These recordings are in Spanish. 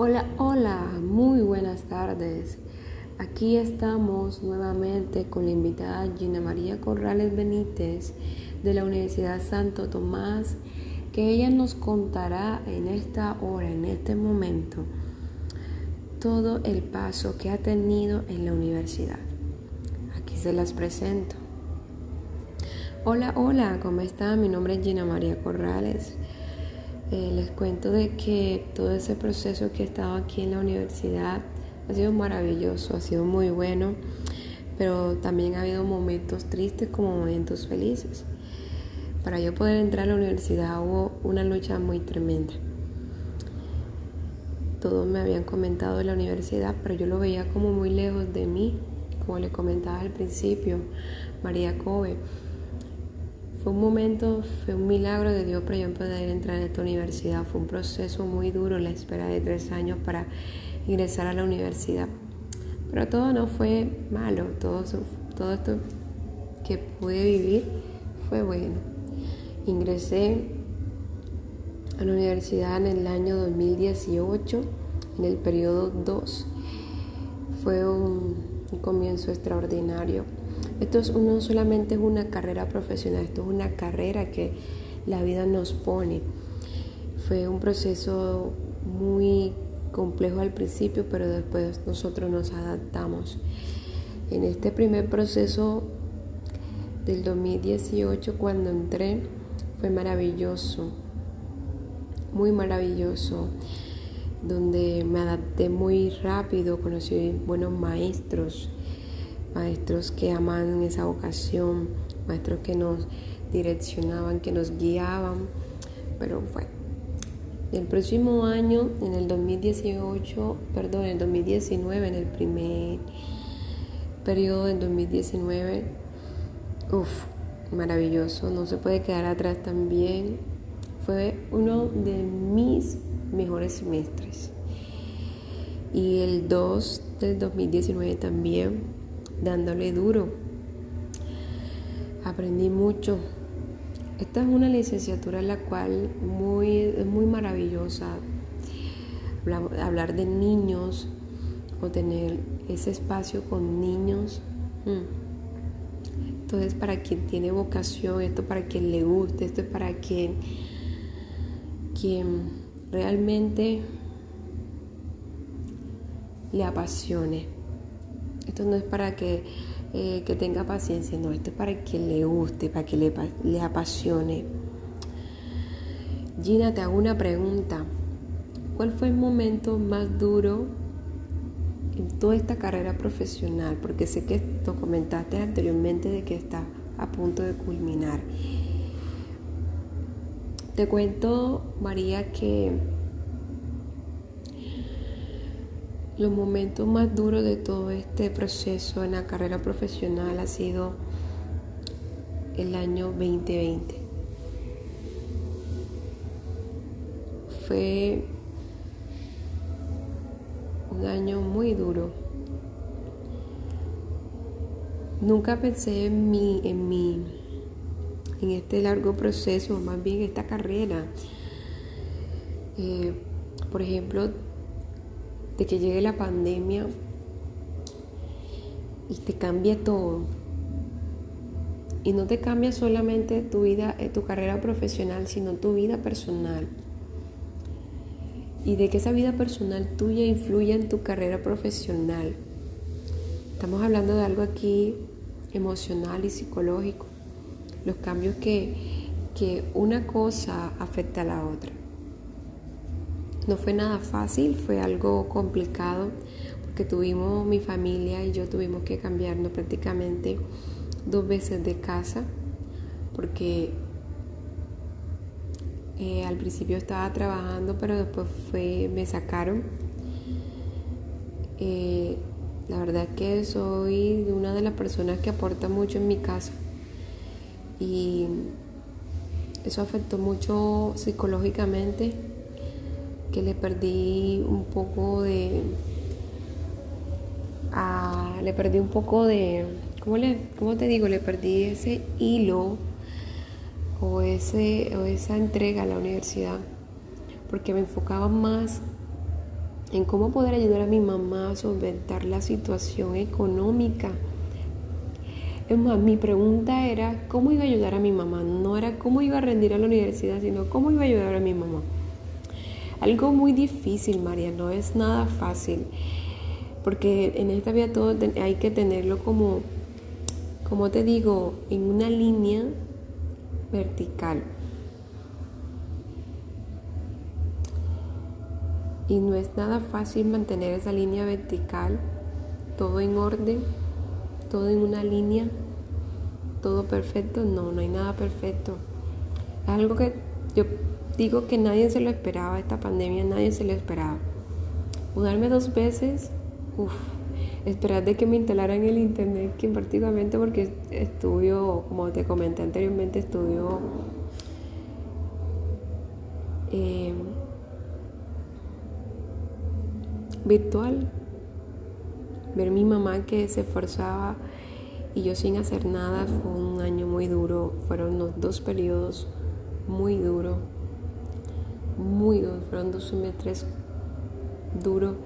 Hola, hola, muy buenas tardes. Aquí estamos nuevamente con la invitada Gina María Corrales Benítez de la Universidad Santo Tomás, que ella nos contará en esta hora, en este momento, todo el paso que ha tenido en la universidad. Aquí se las presento. Hola, hola, ¿cómo están? Mi nombre es Gina María Corrales. Eh, les cuento de que todo ese proceso que he estado aquí en la universidad ha sido maravilloso, ha sido muy bueno, pero también ha habido momentos tristes como momentos felices. Para yo poder entrar a la universidad hubo una lucha muy tremenda. Todos me habían comentado de la universidad, pero yo lo veía como muy lejos de mí, como le comentaba al principio, María Kobe fue un momento, fue un milagro de Dios para yo poder entrar a esta universidad. Fue un proceso muy duro, la espera de tres años para ingresar a la universidad. Pero todo no fue malo, todo, todo esto que pude vivir fue bueno. Ingresé a la universidad en el año 2018, en el periodo 2. Fue un comienzo extraordinario esto es, no solamente es una carrera profesional, esto es una carrera que la vida nos pone. Fue un proceso muy complejo al principio, pero después nosotros nos adaptamos. En este primer proceso del 2018, cuando entré, fue maravilloso, muy maravilloso, donde me adapté muy rápido, conocí buenos maestros, maestros que amaban esa vocación, maestros que nos direccionaban, que nos guiaban, pero fue. El próximo año, en el 2018, perdón, en el 2019, en el primer periodo del 2019, uff, maravilloso, no se puede quedar atrás también. Fue uno de mis mejores semestres. Y el 2 del 2019 también dándole duro. Aprendí mucho. Esta es una licenciatura en la cual muy, es muy maravillosa. Hablar de niños o tener ese espacio con niños. Entonces, para quien tiene vocación, esto para quien le guste, esto es para quien, quien realmente le apasione. Esto no es para que, eh, que tenga paciencia, no, esto es para que le guste, para que le, le apasione. Gina, te hago una pregunta. ¿Cuál fue el momento más duro en toda esta carrera profesional? Porque sé que tú comentaste anteriormente de que está a punto de culminar. Te cuento, María, que Los momentos más duros de todo este proceso en la carrera profesional ha sido el año 2020. Fue un año muy duro. Nunca pensé en mí, en mí, en este largo proceso, más bien esta carrera. Eh, por ejemplo, de que llegue la pandemia y te cambie todo. Y no te cambia solamente tu vida, eh, tu carrera profesional, sino tu vida personal. Y de que esa vida personal tuya influya en tu carrera profesional. Estamos hablando de algo aquí emocional y psicológico. Los cambios que, que una cosa afecta a la otra. No fue nada fácil, fue algo complicado porque tuvimos, mi familia y yo tuvimos que cambiarnos prácticamente dos veces de casa porque eh, al principio estaba trabajando pero después fue, me sacaron. Eh, la verdad que soy una de las personas que aporta mucho en mi casa y eso afectó mucho psicológicamente que le perdí un poco de... Le perdí un poco de... ¿cómo, le, ¿Cómo te digo? Le perdí ese hilo o, ese, o esa entrega a la universidad porque me enfocaba más en cómo poder ayudar a mi mamá a solventar la situación económica. Es más, mi pregunta era cómo iba a ayudar a mi mamá. No era cómo iba a rendir a la universidad, sino cómo iba a ayudar a mi mamá. Algo muy difícil, María, no es nada fácil. Porque en esta vida todo hay que tenerlo como, como te digo, en una línea vertical. Y no es nada fácil mantener esa línea vertical, todo en orden, todo en una línea, todo perfecto. No, no hay nada perfecto. Es algo que yo digo que nadie se lo esperaba, esta pandemia nadie se lo esperaba. Mudarme dos veces, uff, esperar de que me instalaran el internet, que prácticamente porque estudio, como te comenté anteriormente, estudio eh, virtual. Ver mi mamá que se esforzaba y yo sin hacer nada fue un año muy duro. Fueron los dos periodos muy duros, muy duros. Fueron dos semestres duros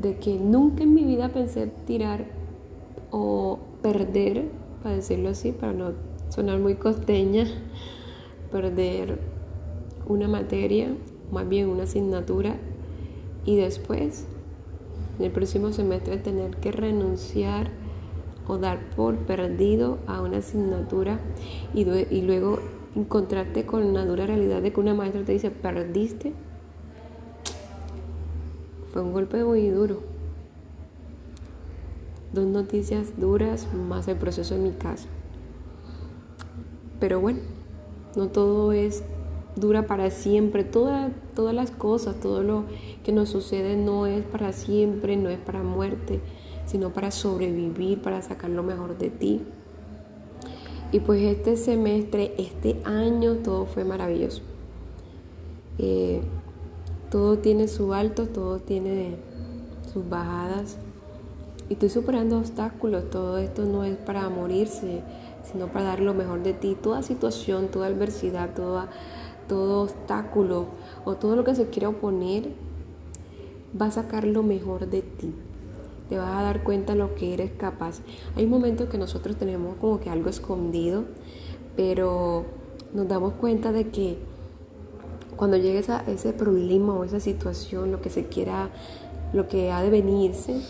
de que nunca en mi vida pensé tirar o perder, para decirlo así, para no sonar muy costeña, perder una materia, más bien una asignatura y después en el próximo semestre tener que renunciar o dar por perdido a una asignatura y luego encontrarte con la dura realidad de que una maestra te dice, perdiste, fue un golpe muy duro. Dos noticias duras más el proceso en mi casa. Pero bueno, no todo es dura para siempre. todas las cosas, todo lo que nos sucede no es para siempre, no es para muerte, sino para sobrevivir, para sacar lo mejor de ti. Y pues este semestre, este año, todo fue maravilloso. Eh, todo tiene su alto, todo tiene sus bajadas. Y estoy superando obstáculos. Todo esto no es para morirse, sino para dar lo mejor de ti. Toda situación, toda adversidad, toda todo obstáculo o todo lo que se quiera oponer, va a sacar lo mejor de ti. Te vas a dar cuenta de lo que eres capaz. Hay momentos que nosotros tenemos como que algo escondido, pero nos damos cuenta de que cuando llegue a ese problema o esa situación, lo que se quiera, lo que ha de venirse,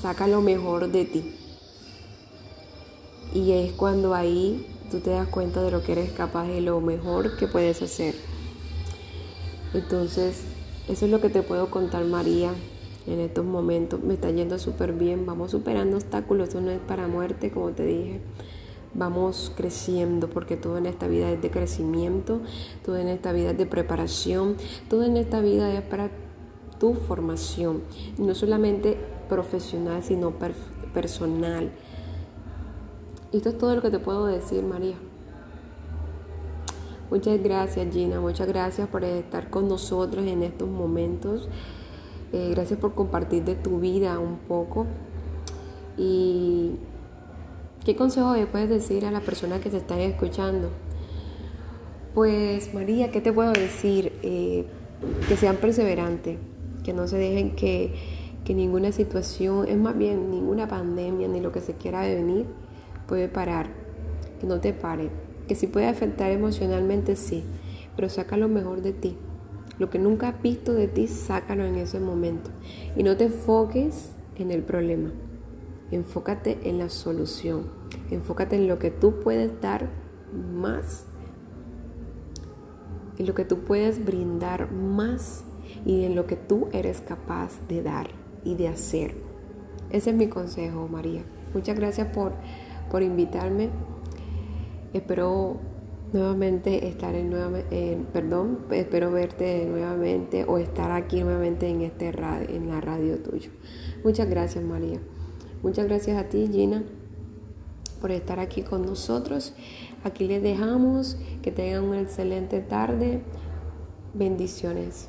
saca lo mejor de ti. Y es cuando ahí tú te das cuenta de lo que eres capaz y lo mejor que puedes hacer. Entonces, eso es lo que te puedo contar, María, en estos momentos. Me está yendo súper bien, vamos superando obstáculos, eso no es para muerte, como te dije. Vamos creciendo porque todo en esta vida es de crecimiento, todo en esta vida es de preparación, todo en esta vida es para tu formación, no solamente profesional, sino personal esto es todo lo que te puedo decir, María. Muchas gracias, Gina. Muchas gracias por estar con nosotros en estos momentos. Eh, gracias por compartir de tu vida un poco. Y ¿qué consejo le puedes decir a las personas que te están escuchando? Pues María, ¿qué te puedo decir? Eh, que sean perseverantes, que no se dejen que, que ninguna situación, es más bien ninguna pandemia ni lo que se quiera venir, puede parar, que no te pare, que si puede afectar emocionalmente, sí, pero saca lo mejor de ti. Lo que nunca has visto de ti, sácalo en ese momento. Y no te enfoques en el problema. Enfócate en la solución. Enfócate en lo que tú puedes dar más. En lo que tú puedes brindar más y en lo que tú eres capaz de dar y de hacer. Ese es mi consejo, María. Muchas gracias por por invitarme. Espero nuevamente estar en, perdón, espero verte nuevamente o estar aquí nuevamente en este radio, en la radio tuyo. Muchas gracias, María. Muchas gracias a ti, Gina, por estar aquí con nosotros. Aquí les dejamos que tengan una excelente tarde. Bendiciones.